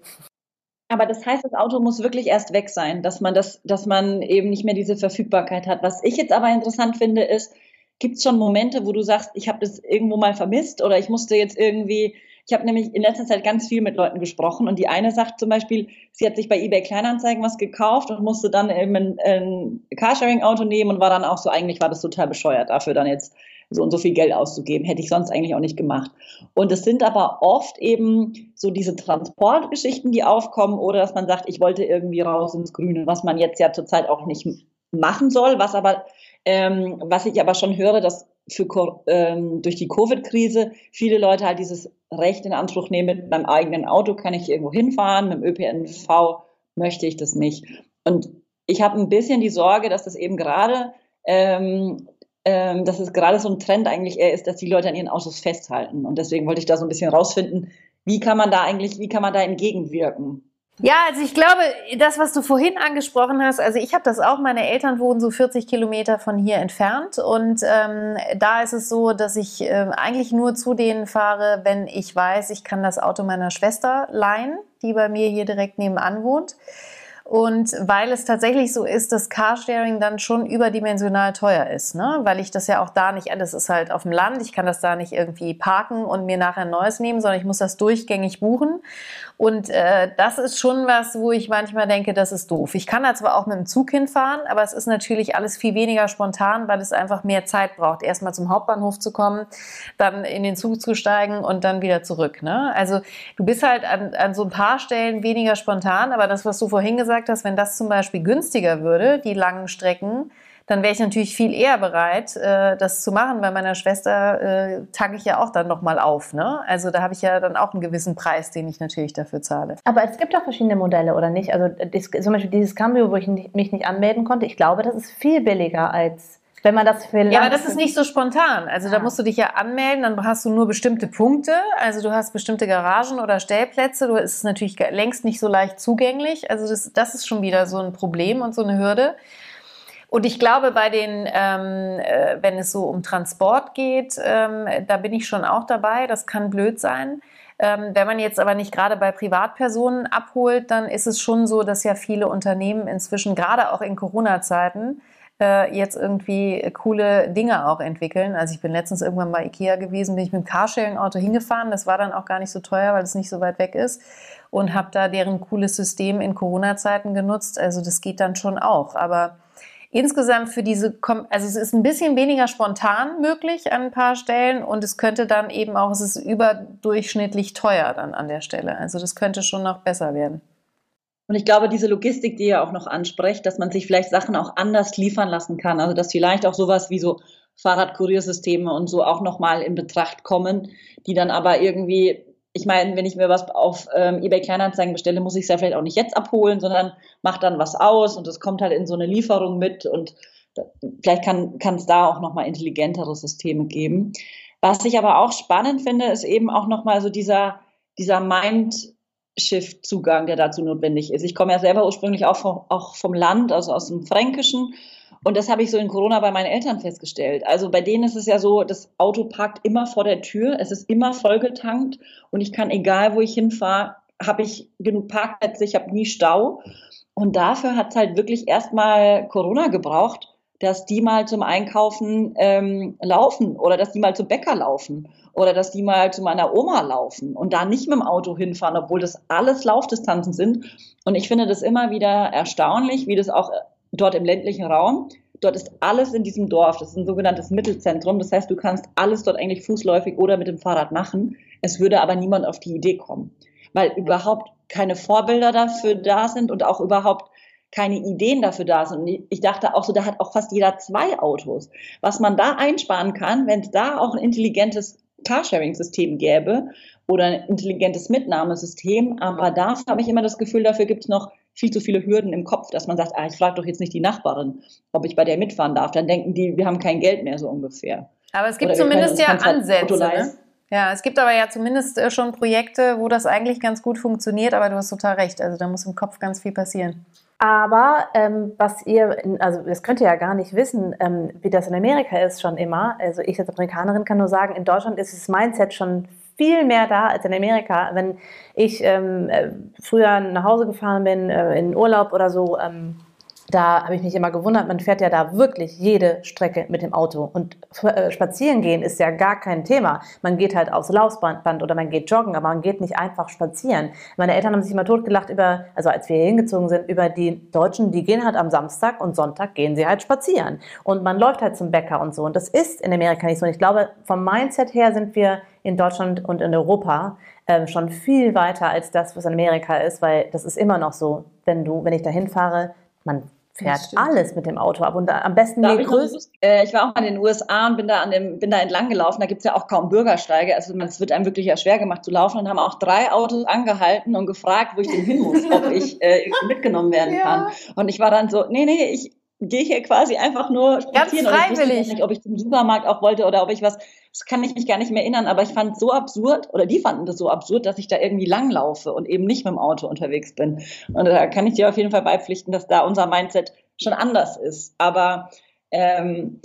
Aber das heißt, das Auto muss wirklich erst weg sein, dass man das, dass man eben nicht mehr diese Verfügbarkeit hat. Was ich jetzt aber interessant finde, ist, gibt es schon Momente, wo du sagst, ich habe das irgendwo mal vermisst oder ich musste jetzt irgendwie ich habe nämlich in letzter Zeit ganz viel mit Leuten gesprochen und die eine sagt zum Beispiel, sie hat sich bei eBay Kleinanzeigen was gekauft und musste dann eben ein, ein Carsharing-Auto nehmen und war dann auch so, eigentlich war das total bescheuert, dafür dann jetzt so und so viel Geld auszugeben. Hätte ich sonst eigentlich auch nicht gemacht. Und es sind aber oft eben so diese Transportgeschichten, die aufkommen oder dass man sagt, ich wollte irgendwie raus ins Grüne, was man jetzt ja zurzeit auch nicht machen soll, was aber, ähm, was ich aber schon höre, dass für, ähm, durch die Covid-Krise viele Leute halt dieses Recht in Anspruch nehmen, mit meinem eigenen Auto kann ich irgendwo hinfahren, mit dem ÖPNV möchte ich das nicht. Und ich habe ein bisschen die Sorge, dass das eben gerade, ähm, ähm, dass es gerade so ein Trend eigentlich eher ist, dass die Leute an ihren Autos festhalten. Und deswegen wollte ich da so ein bisschen rausfinden, wie kann man da eigentlich, wie kann man da entgegenwirken? Ja, also ich glaube, das, was du vorhin angesprochen hast, also ich habe das auch, meine Eltern wohnen so 40 Kilometer von hier entfernt und ähm, da ist es so, dass ich äh, eigentlich nur zu denen fahre, wenn ich weiß, ich kann das Auto meiner Schwester leihen, die bei mir hier direkt nebenan wohnt. Und weil es tatsächlich so ist, dass Carsharing dann schon überdimensional teuer ist, ne? weil ich das ja auch da nicht, das ist halt auf dem Land, ich kann das da nicht irgendwie parken und mir nachher ein neues nehmen, sondern ich muss das durchgängig buchen. Und äh, das ist schon was, wo ich manchmal denke, das ist doof. Ich kann da zwar auch mit dem Zug hinfahren, aber es ist natürlich alles viel weniger spontan, weil es einfach mehr Zeit braucht, erstmal zum Hauptbahnhof zu kommen, dann in den Zug zu steigen und dann wieder zurück. Ne? Also du bist halt an, an so ein paar Stellen weniger spontan, aber das, was du vorhin gesagt hast, wenn das zum Beispiel günstiger würde, die langen Strecken, dann wäre ich natürlich viel eher bereit, äh, das zu machen. Bei meiner Schwester äh, tanke ich ja auch dann nochmal auf. Ne? Also da habe ich ja dann auch einen gewissen Preis, den ich natürlich dafür zahle. Aber es gibt auch verschiedene Modelle, oder nicht? Also das, zum Beispiel dieses Cambio, wo ich mich nicht anmelden konnte, ich glaube, das ist viel billiger als wenn man das für Ja, aber das ist nicht so spontan. Also da musst du dich ja anmelden, dann hast du nur bestimmte Punkte. Also du hast bestimmte Garagen oder Stellplätze. Du ist natürlich längst nicht so leicht zugänglich. Also das, das ist schon wieder so ein Problem und so eine Hürde. Und ich glaube, bei den, ähm, äh, wenn es so um Transport geht, ähm, da bin ich schon auch dabei. Das kann blöd sein. Ähm, wenn man jetzt aber nicht gerade bei Privatpersonen abholt, dann ist es schon so, dass ja viele Unternehmen inzwischen, gerade auch in Corona-Zeiten, äh, jetzt irgendwie coole Dinge auch entwickeln. Also ich bin letztens irgendwann bei Ikea gewesen, bin ich mit dem Carsharing-Auto hingefahren. Das war dann auch gar nicht so teuer, weil es nicht so weit weg ist. Und habe da deren cooles System in Corona-Zeiten genutzt. Also das geht dann schon auch. Aber insgesamt für diese, also es ist ein bisschen weniger spontan möglich an ein paar Stellen und es könnte dann eben auch, es ist überdurchschnittlich teuer dann an der Stelle. Also das könnte schon noch besser werden. Und ich glaube, diese Logistik, die ihr auch noch ansprecht, dass man sich vielleicht Sachen auch anders liefern lassen kann. Also dass vielleicht auch sowas wie so Fahrradkuriersysteme und so auch nochmal in Betracht kommen, die dann aber irgendwie, ich meine, wenn ich mir was auf ähm, eBay Kleinanzeigen bestelle, muss ich es ja vielleicht auch nicht jetzt abholen, sondern mache dann was aus und es kommt halt in so eine Lieferung mit und vielleicht kann es da auch nochmal intelligentere Systeme geben. Was ich aber auch spannend finde, ist eben auch nochmal so dieser, dieser Mind, Shift-Zugang, der dazu notwendig ist. Ich komme ja selber ursprünglich auch vom, auch vom Land, also aus dem Fränkischen. Und das habe ich so in Corona bei meinen Eltern festgestellt. Also bei denen ist es ja so, das Auto parkt immer vor der Tür, es ist immer vollgetankt und ich kann, egal wo ich hinfahre, habe ich genug Parkplätze, ich habe nie Stau. Und dafür hat es halt wirklich erstmal Corona gebraucht, dass die mal zum Einkaufen ähm, laufen oder dass die mal zum Bäcker laufen oder dass die mal zu meiner Oma laufen und da nicht mit dem Auto hinfahren, obwohl das alles Laufdistanzen sind. Und ich finde das immer wieder erstaunlich, wie das auch dort im ländlichen Raum, dort ist alles in diesem Dorf, das ist ein sogenanntes Mittelzentrum, das heißt, du kannst alles dort eigentlich fußläufig oder mit dem Fahrrad machen. Es würde aber niemand auf die Idee kommen, weil überhaupt keine Vorbilder dafür da sind und auch überhaupt keine Ideen dafür da sind. Und ich dachte auch so, da hat auch fast jeder zwei Autos. Was man da einsparen kann, wenn es da auch ein intelligentes Carsharing-System gäbe oder ein intelligentes Mitnahmesystem. Aber dafür habe ich immer das Gefühl, dafür gibt es noch viel zu viele Hürden im Kopf, dass man sagt, ah, ich frage doch jetzt nicht die Nachbarin, ob ich bei der mitfahren darf. Dann denken die, wir haben kein Geld mehr so ungefähr. Aber es gibt zumindest ja Ansätze. Ne? Ja, es gibt aber ja zumindest äh, schon Projekte, wo das eigentlich ganz gut funktioniert, aber du hast total recht. Also da muss im Kopf ganz viel passieren. Aber ähm, was ihr, also das könnt ihr ja gar nicht wissen, ähm, wie das in Amerika ist schon immer. Also ich als Amerikanerin kann nur sagen, in Deutschland ist das Mindset schon viel mehr da als in Amerika. Wenn ich ähm, äh, früher nach Hause gefahren bin, äh, in Urlaub oder so, ähm, da habe ich mich immer gewundert, man fährt ja da wirklich jede Strecke mit dem Auto. Und äh, spazieren gehen ist ja gar kein Thema. Man geht halt aufs Laufband oder man geht joggen, aber man geht nicht einfach spazieren. Meine Eltern haben sich immer totgelacht über, also als wir hier hingezogen sind, über die Deutschen, die gehen halt am Samstag und Sonntag gehen sie halt spazieren. Und man läuft halt zum Bäcker und so. Und das ist in Amerika nicht so. Und ich glaube, vom Mindset her sind wir in Deutschland und in Europa äh, schon viel weiter als das, was in Amerika ist, weil das ist immer noch so, wenn du, wenn ich da hinfahre, man fährt alles mit dem Auto ab und am besten je größer. Äh, ich war auch mal in den USA und bin da, an dem, bin da entlang gelaufen. Da gibt es ja auch kaum Bürgersteige. Also es wird einem wirklich ja schwer gemacht zu laufen und haben auch drei Autos angehalten und gefragt, wo ich denn hin muss, ob ich äh, mitgenommen werden kann. Und ich war dann so, nee, nee, ich gehe hier quasi einfach nur spazieren. Ganz freiwillig. ich nicht, ob ich zum Supermarkt auch wollte oder ob ich was das kann ich mich gar nicht mehr erinnern, aber ich fand es so absurd, oder die fanden das so absurd, dass ich da irgendwie langlaufe und eben nicht mit dem Auto unterwegs bin. Und da kann ich dir auf jeden Fall beipflichten, dass da unser Mindset schon anders ist. Aber ähm,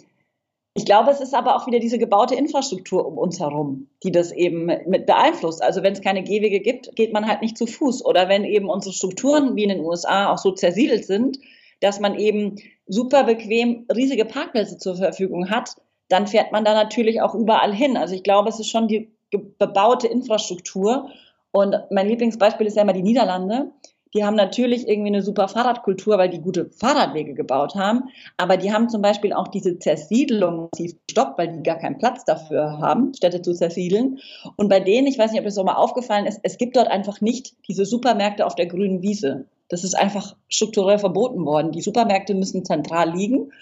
ich glaube, es ist aber auch wieder diese gebaute Infrastruktur um uns herum, die das eben mit beeinflusst. Also wenn es keine Gehwege gibt, geht man halt nicht zu Fuß. Oder wenn eben unsere Strukturen wie in den USA auch so zersiedelt sind, dass man eben super bequem riesige Parkplätze zur Verfügung hat, dann fährt man da natürlich auch überall hin. Also ich glaube, es ist schon die bebaute Infrastruktur. Und mein Lieblingsbeispiel ist ja immer die Niederlande. Die haben natürlich irgendwie eine super Fahrradkultur, weil die gute Fahrradwege gebaut haben. Aber die haben zum Beispiel auch diese Zersiedelung massiv gestoppt, weil die gar keinen Platz dafür haben, Städte zu zersiedeln. Und bei denen, ich weiß nicht, ob es so mal aufgefallen ist, es gibt dort einfach nicht diese Supermärkte auf der grünen Wiese. Das ist einfach strukturell verboten worden. Die Supermärkte müssen zentral liegen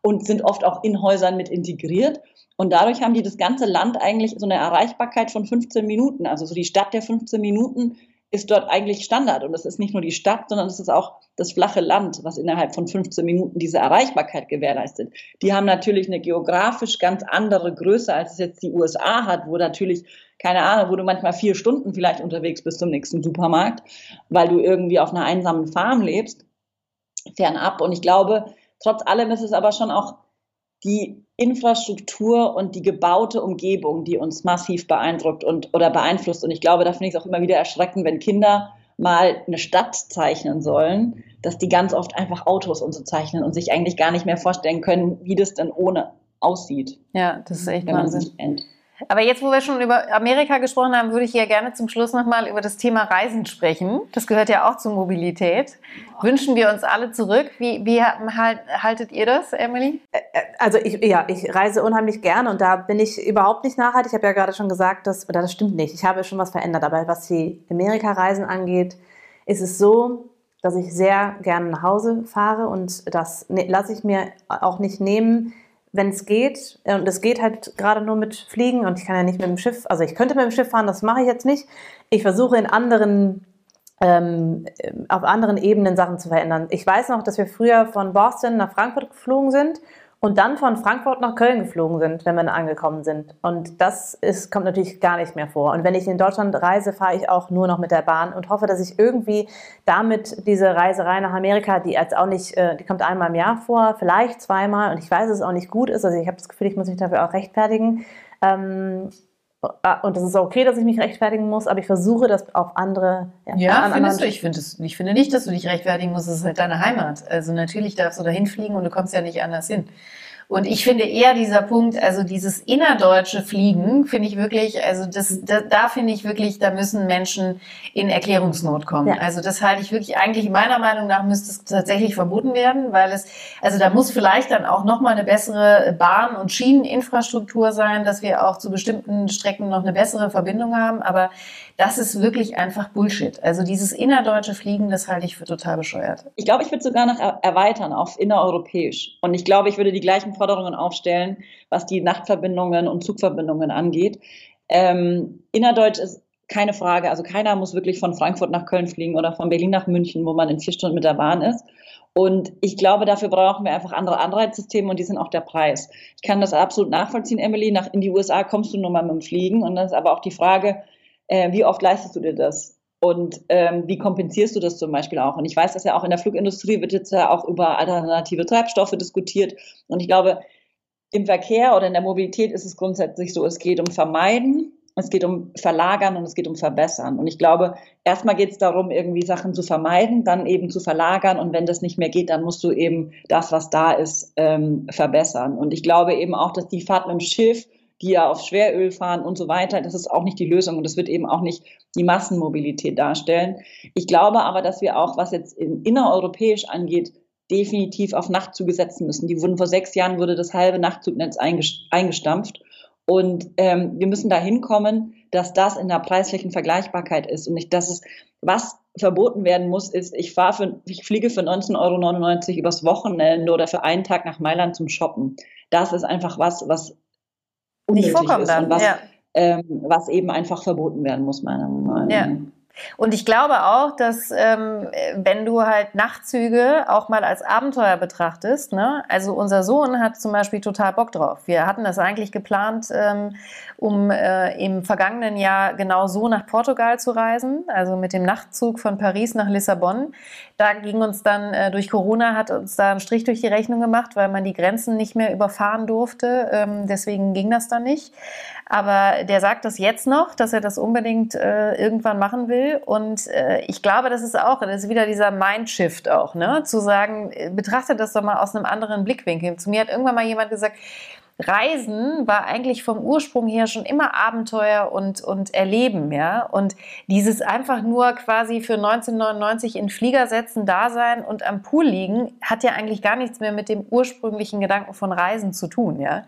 und sind oft auch in Häusern mit integriert. Und dadurch haben die das ganze Land eigentlich so eine Erreichbarkeit von 15 Minuten. Also so die Stadt der 15 Minuten ist dort eigentlich Standard. Und es ist nicht nur die Stadt, sondern es ist auch das flache Land, was innerhalb von 15 Minuten diese Erreichbarkeit gewährleistet. Die haben natürlich eine geografisch ganz andere Größe, als es jetzt die USA hat, wo natürlich, keine Ahnung, wo du manchmal vier Stunden vielleicht unterwegs bist zum nächsten Supermarkt, weil du irgendwie auf einer einsamen Farm lebst, fernab. Und ich glaube, trotz allem ist es aber schon auch die Infrastruktur und die gebaute Umgebung, die uns massiv beeindruckt und oder beeinflusst. Und ich glaube, da finde ich es auch immer wieder erschreckend, wenn Kinder mal eine Stadt zeichnen sollen, dass die ganz oft einfach Autos und so zeichnen und sich eigentlich gar nicht mehr vorstellen können, wie das denn ohne aussieht. Ja, das ist echt Wahnsinn. Aber jetzt, wo wir schon über Amerika gesprochen haben, würde ich ja gerne zum Schluss nochmal über das Thema Reisen sprechen. Das gehört ja auch zur Mobilität. Wünschen wir uns alle zurück. Wie, wie halt, haltet ihr das, Emily? Also ich, ja, ich reise unheimlich gerne und da bin ich überhaupt nicht nachhaltig. Ich habe ja gerade schon gesagt, dass, oder das stimmt nicht. Ich habe schon was verändert. Aber was die Amerika-Reisen angeht, ist es so, dass ich sehr gerne nach Hause fahre und das ne, lasse ich mir auch nicht nehmen, wenn es geht, äh, und es geht halt gerade nur mit Fliegen und ich kann ja nicht mit dem Schiff, also ich könnte mit dem Schiff fahren, das mache ich jetzt nicht. Ich versuche in anderen, ähm, auf anderen Ebenen Sachen zu verändern. Ich weiß noch, dass wir früher von Boston nach Frankfurt geflogen sind und dann von Frankfurt nach Köln geflogen sind, wenn wir angekommen sind. Und das ist, kommt natürlich gar nicht mehr vor. Und wenn ich in Deutschland reise, fahre ich auch nur noch mit der Bahn und hoffe, dass ich irgendwie damit diese Reiserei nach Amerika, die jetzt auch nicht, äh, die kommt einmal im Jahr vor, vielleicht zweimal und ich weiß, dass es auch nicht gut ist. Also ich habe das Gefühl, ich muss mich dafür auch rechtfertigen. Ähm, und es ist okay, dass ich mich rechtfertigen muss, aber ich versuche das auf andere. Ja, ja findest du? Ich finde, ich finde nicht, dass du dich rechtfertigen musst. Es ist halt deine Heimat. Also natürlich darfst du da hinfliegen und du kommst ja nicht anders hin. Und ich finde eher dieser Punkt, also dieses innerdeutsche Fliegen, finde ich wirklich, also das, da, da finde ich wirklich, da müssen Menschen in Erklärungsnot kommen. Ja. Also das halte ich wirklich, eigentlich meiner Meinung nach müsste es tatsächlich verboten werden, weil es, also da muss vielleicht dann auch nochmal eine bessere Bahn- und Schieneninfrastruktur sein, dass wir auch zu bestimmten Strecken noch eine bessere Verbindung haben. Aber das ist wirklich einfach Bullshit. Also dieses innerdeutsche Fliegen, das halte ich für total bescheuert. Ich glaube, ich würde sogar noch erweitern auf innereuropäisch. Und ich glaube, ich würde die gleichen Forderungen aufstellen, was die Nachtverbindungen und Zugverbindungen angeht. Ähm, innerdeutsch ist keine Frage. Also keiner muss wirklich von Frankfurt nach Köln fliegen oder von Berlin nach München, wo man in vier Stunden mit der Bahn ist. Und ich glaube, dafür brauchen wir einfach andere Anreizsysteme und die sind auch der Preis. Ich kann das absolut nachvollziehen, Emily. Nach, in die USA kommst du nur mal mit dem Fliegen. Und dann ist aber auch die Frage, äh, wie oft leistest du dir das? Und ähm, wie kompensierst du das zum Beispiel auch? Und ich weiß, dass ja auch in der Flugindustrie wird jetzt ja auch über alternative Treibstoffe diskutiert. Und ich glaube, im Verkehr oder in der Mobilität ist es grundsätzlich so, es geht um Vermeiden, es geht um Verlagern und es geht um Verbessern. Und ich glaube, erstmal geht es darum, irgendwie Sachen zu vermeiden, dann eben zu verlagern. Und wenn das nicht mehr geht, dann musst du eben das, was da ist, ähm, verbessern. Und ich glaube eben auch, dass die Fahrt mit dem Schiff die ja auf Schweröl fahren und so weiter. Das ist auch nicht die Lösung und das wird eben auch nicht die Massenmobilität darstellen. Ich glaube aber, dass wir auch, was jetzt in, innereuropäisch angeht, definitiv auf Nachtzüge setzen müssen. Die wurden vor sechs Jahren wurde das halbe Nachtzugnetz eingestampft. Und ähm, wir müssen da hinkommen, dass das in der preislichen Vergleichbarkeit ist und nicht, dass es, was verboten werden muss, ist, ich fahre für, ich fliege für 19,99 Euro übers Wochenende oder für einen Tag nach Mailand zum Shoppen. Das ist einfach was, was nicht vorkommen ist und was, ja. ähm, was eben einfach verboten werden muss, meiner Meinung nach. Ja. Und ich glaube auch, dass ähm, wenn du halt Nachtzüge auch mal als Abenteuer betrachtest, ne? also unser Sohn hat zum Beispiel total Bock drauf. Wir hatten das eigentlich geplant, ähm, um äh, im vergangenen Jahr genau so nach Portugal zu reisen, also mit dem Nachtzug von Paris nach Lissabon. Da ging uns dann äh, durch Corona, hat uns da einen Strich durch die Rechnung gemacht, weil man die Grenzen nicht mehr überfahren durfte. Ähm, deswegen ging das dann nicht. Aber der sagt das jetzt noch, dass er das unbedingt äh, irgendwann machen will. Und äh, ich glaube, das ist auch, das ist wieder dieser Mindshift auch, ne? Zu sagen, äh, betrachte das doch mal aus einem anderen Blickwinkel. Zu mir hat irgendwann mal jemand gesagt, Reisen war eigentlich vom Ursprung her schon immer Abenteuer und, und Erleben, ja. Und dieses einfach nur quasi für 1999 in Flieger setzen, da sein und am Pool liegen, hat ja eigentlich gar nichts mehr mit dem ursprünglichen Gedanken von Reisen zu tun, ja.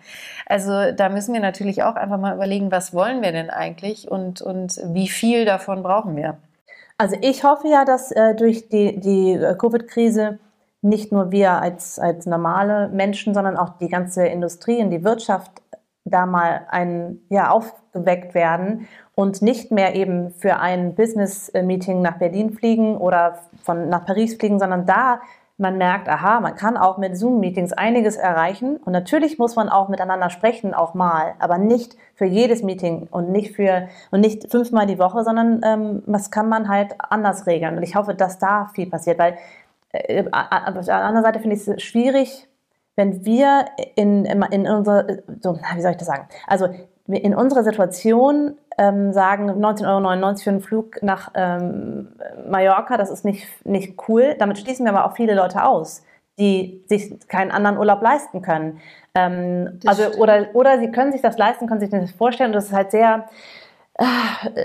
Also da müssen wir natürlich auch einfach mal überlegen, was wollen wir denn eigentlich und, und wie viel davon brauchen wir. Also ich hoffe ja, dass äh, durch die, die Covid-Krise nicht nur wir als, als normale Menschen, sondern auch die ganze Industrie und die Wirtschaft da mal ein, ja, aufgeweckt werden und nicht mehr eben für ein Business-Meeting nach Berlin fliegen oder von, nach Paris fliegen, sondern da man merkt, aha, man kann auch mit Zoom-Meetings einiges erreichen. Und natürlich muss man auch miteinander sprechen, auch mal, aber nicht für jedes Meeting und nicht für und nicht fünfmal die Woche, sondern ähm, das kann man halt anders regeln. Und ich hoffe, dass da viel passiert, weil äh, auf der anderen Seite finde ich es schwierig, wenn wir in, in unserer, so, wie soll ich das sagen? Also in unserer Situation ähm, sagen 19,99 Euro für einen Flug nach ähm, Mallorca, das ist nicht, nicht cool. Damit schließen wir aber auch viele Leute aus, die sich keinen anderen Urlaub leisten können. Ähm, also, oder, oder sie können sich das leisten, können sich das vorstellen. Und das ist halt sehr,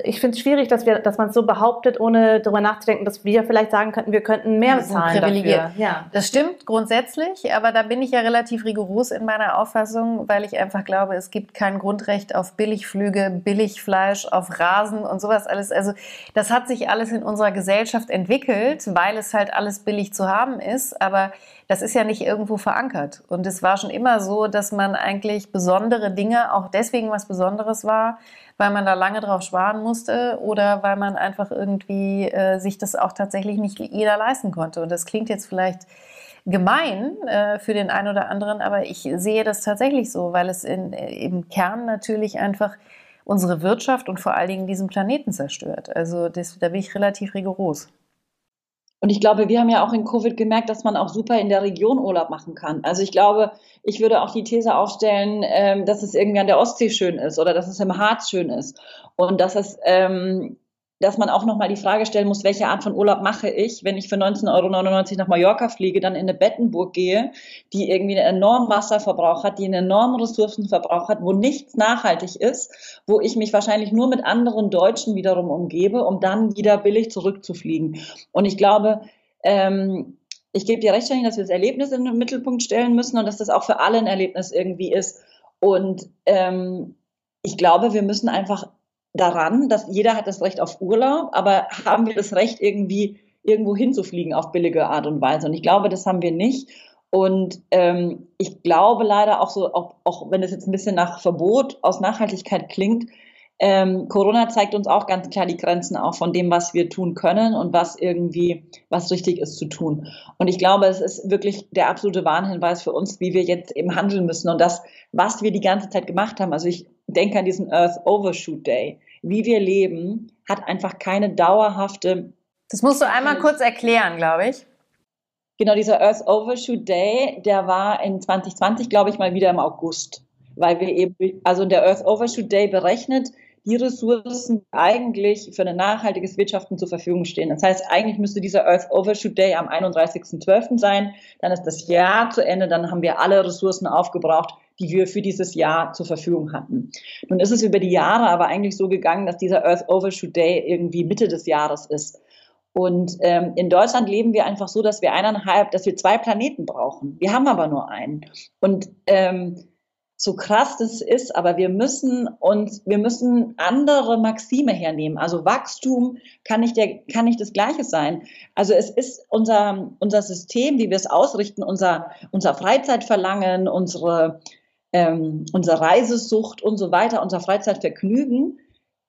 ich finde es schwierig, dass, wir, dass man es so behauptet, ohne darüber nachzudenken, dass wir vielleicht sagen könnten, wir könnten mehr bezahlen dafür. Ja. Das stimmt grundsätzlich, aber da bin ich ja relativ rigoros in meiner Auffassung, weil ich einfach glaube, es gibt kein Grundrecht auf Billigflüge, Billigfleisch, auf Rasen und sowas alles. Also das hat sich alles in unserer Gesellschaft entwickelt, weil es halt alles billig zu haben ist, aber das ist ja nicht irgendwo verankert. Und es war schon immer so, dass man eigentlich besondere Dinge auch deswegen was Besonderes war, weil man da lange drauf sparen musste oder weil man einfach irgendwie äh, sich das auch tatsächlich nicht jeder leisten konnte. Und das klingt jetzt vielleicht gemein äh, für den einen oder anderen, aber ich sehe das tatsächlich so, weil es in, äh, im Kern natürlich einfach unsere Wirtschaft und vor allen Dingen diesen Planeten zerstört. Also das, da bin ich relativ rigoros. Und ich glaube, wir haben ja auch in Covid gemerkt, dass man auch super in der Region Urlaub machen kann. Also ich glaube, ich würde auch die These aufstellen, ähm, dass es irgendwie an der Ostsee schön ist oder dass es im Harz schön ist und dass es ähm, dass man auch nochmal die Frage stellen muss, welche Art von Urlaub mache ich, wenn ich für 19,99 Euro nach Mallorca fliege, dann in eine Bettenburg gehe, die irgendwie einen enormen Wasserverbrauch hat, die einen enormen Ressourcenverbrauch hat, wo nichts nachhaltig ist, wo ich mich wahrscheinlich nur mit anderen Deutschen wiederum umgebe, um dann wieder billig zurückzufliegen. Und ich glaube, ähm, ich gebe dir recht, dass wir das Erlebnis in den Mittelpunkt stellen müssen und dass das auch für alle ein Erlebnis irgendwie ist. Und ähm, ich glaube, wir müssen einfach daran, dass jeder hat das Recht auf Urlaub, aber haben wir das Recht irgendwie irgendwo hinzufliegen auf billige Art und Weise? Und ich glaube, das haben wir nicht. Und ähm, ich glaube leider auch so, auch, auch wenn es jetzt ein bisschen nach Verbot aus Nachhaltigkeit klingt, ähm, Corona zeigt uns auch ganz klar die Grenzen auf von dem, was wir tun können und was irgendwie, was richtig ist zu tun. Und ich glaube, es ist wirklich der absolute Warnhinweis für uns, wie wir jetzt eben handeln müssen und das, was wir die ganze Zeit gemacht haben. Also ich denke an diesen Earth Overshoot Day. Wie wir leben, hat einfach keine dauerhafte. Das musst du einmal kurz erklären, glaube ich. Genau, dieser Earth Overshoot Day, der war in 2020, glaube ich, mal wieder im August, weil wir eben, also der Earth Overshoot Day berechnet, die Ressourcen eigentlich für ein nachhaltiges Wirtschaften zur Verfügung stehen. Das heißt, eigentlich müsste dieser Earth Overshoot Day am 31.12. sein. Dann ist das Jahr zu Ende, dann haben wir alle Ressourcen aufgebraucht, die wir für dieses Jahr zur Verfügung hatten. Nun ist es über die Jahre aber eigentlich so gegangen, dass dieser Earth Overshoot Day irgendwie Mitte des Jahres ist. Und ähm, in Deutschland leben wir einfach so, dass wir eineinhalb, dass wir zwei Planeten brauchen. Wir haben aber nur einen. Und ähm, so krass das ist, aber wir müssen uns, wir müssen andere Maxime hernehmen. Also Wachstum kann nicht der, kann nicht das Gleiche sein. Also es ist unser, unser System, wie wir es ausrichten, unser, unser Freizeitverlangen, unsere, ähm, unsere Reisesucht und so weiter, unser Freizeitvergnügen,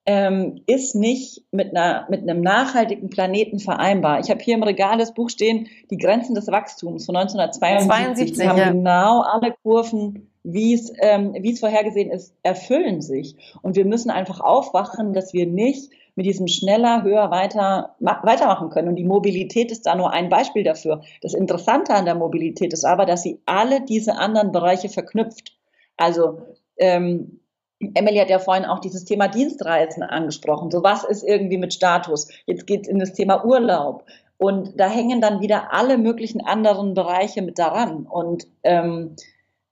ähm, ist nicht mit, einer, mit einem nachhaltigen Planeten vereinbar. Ich habe hier im Regal das Buch stehen, Die Grenzen des Wachstums von 1972. 72, die haben ja. genau alle Kurven wie es, ähm, wie es vorhergesehen ist, erfüllen sich. Und wir müssen einfach aufwachen, dass wir nicht mit diesem schneller, höher, weiter weitermachen können. Und die Mobilität ist da nur ein Beispiel dafür. Das Interessante an der Mobilität ist aber, dass sie alle diese anderen Bereiche verknüpft. Also ähm, Emily hat ja vorhin auch dieses Thema Dienstreisen angesprochen. So was ist irgendwie mit Status? Jetzt geht es in das Thema Urlaub. Und da hängen dann wieder alle möglichen anderen Bereiche mit daran. Und ähm,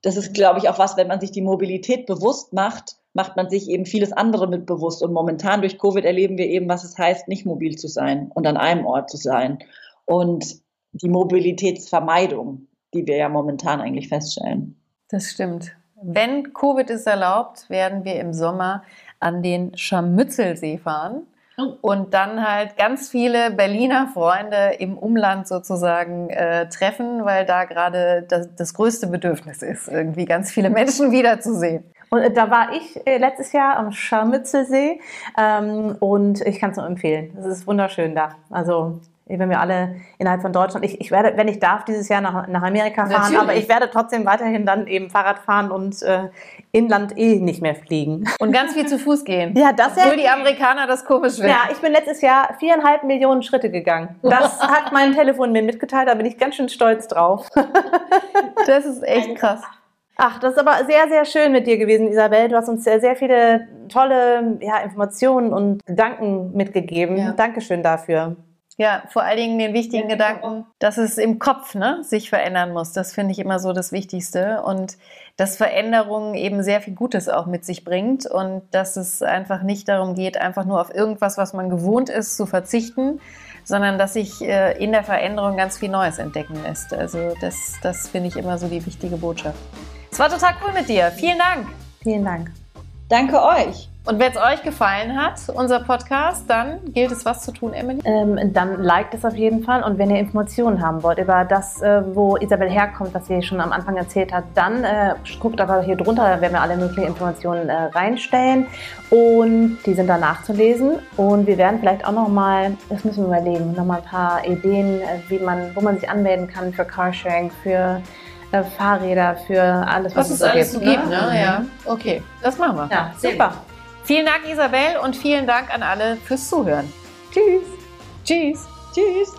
das ist, glaube ich, auch was, wenn man sich die Mobilität bewusst macht, macht man sich eben vieles andere mit bewusst. Und momentan durch Covid erleben wir eben, was es heißt, nicht mobil zu sein und an einem Ort zu sein. Und die Mobilitätsvermeidung, die wir ja momentan eigentlich feststellen. Das stimmt. Wenn Covid es erlaubt, werden wir im Sommer an den Scharmützelsee fahren. Oh. Und dann halt ganz viele Berliner Freunde im Umland sozusagen äh, treffen, weil da gerade das, das größte Bedürfnis ist, irgendwie ganz viele Menschen wiederzusehen. Und äh, da war ich äh, letztes Jahr am Scharmützelsee ähm, und ich kann es nur empfehlen. Es ist wunderschön da. Also wenn wir alle innerhalb von Deutschland, ich, ich werde, wenn ich darf, dieses Jahr nach, nach Amerika fahren, Natürlich. aber ich werde trotzdem weiterhin dann eben Fahrrad fahren und äh, Inland eh nicht mehr fliegen. Und ganz viel zu Fuß gehen. Ja, das Obwohl die Amerikaner das komisch finden. Ja, ich bin letztes Jahr viereinhalb Millionen Schritte gegangen. Das hat mein Telefon mir mitgeteilt, da bin ich ganz schön stolz drauf. Das ist echt krass. Ach, das ist aber sehr, sehr schön mit dir gewesen, Isabel. Du hast uns sehr, sehr viele tolle ja, Informationen und Gedanken mitgegeben. Ja. Dankeschön dafür. Ja, vor allen Dingen den wichtigen ja, Gedanken, dass es im Kopf ne, sich verändern muss. Das finde ich immer so das Wichtigste. Und dass Veränderung eben sehr viel Gutes auch mit sich bringt und dass es einfach nicht darum geht, einfach nur auf irgendwas, was man gewohnt ist, zu verzichten, sondern dass sich äh, in der Veränderung ganz viel Neues entdecken lässt. Also das, das finde ich immer so die wichtige Botschaft. Es war total cool mit dir. Vielen Dank. Vielen Dank. Danke euch. Und wenn es euch gefallen hat, unser Podcast, dann gilt es was zu tun, Emily? Ähm, dann liked es auf jeden Fall. Und wenn ihr Informationen haben wollt über das, äh, wo Isabel herkommt, was sie schon am Anfang erzählt hat, dann äh, guckt aber hier drunter, da werden wir alle möglichen Informationen äh, reinstellen. Und die sind da nachzulesen. Und wir werden vielleicht auch nochmal, das müssen wir überlegen, nochmal ein paar Ideen, äh, wie man, wo man sich anmelden kann für Carsharing, für äh, Fahrräder, für alles, was, was es alles so gibt. Ne? ne? Ja, okay, das machen wir. Ja, super. Vielen Dank, Isabel, und vielen Dank an alle fürs Zuhören. Tschüss. Tschüss. Tschüss.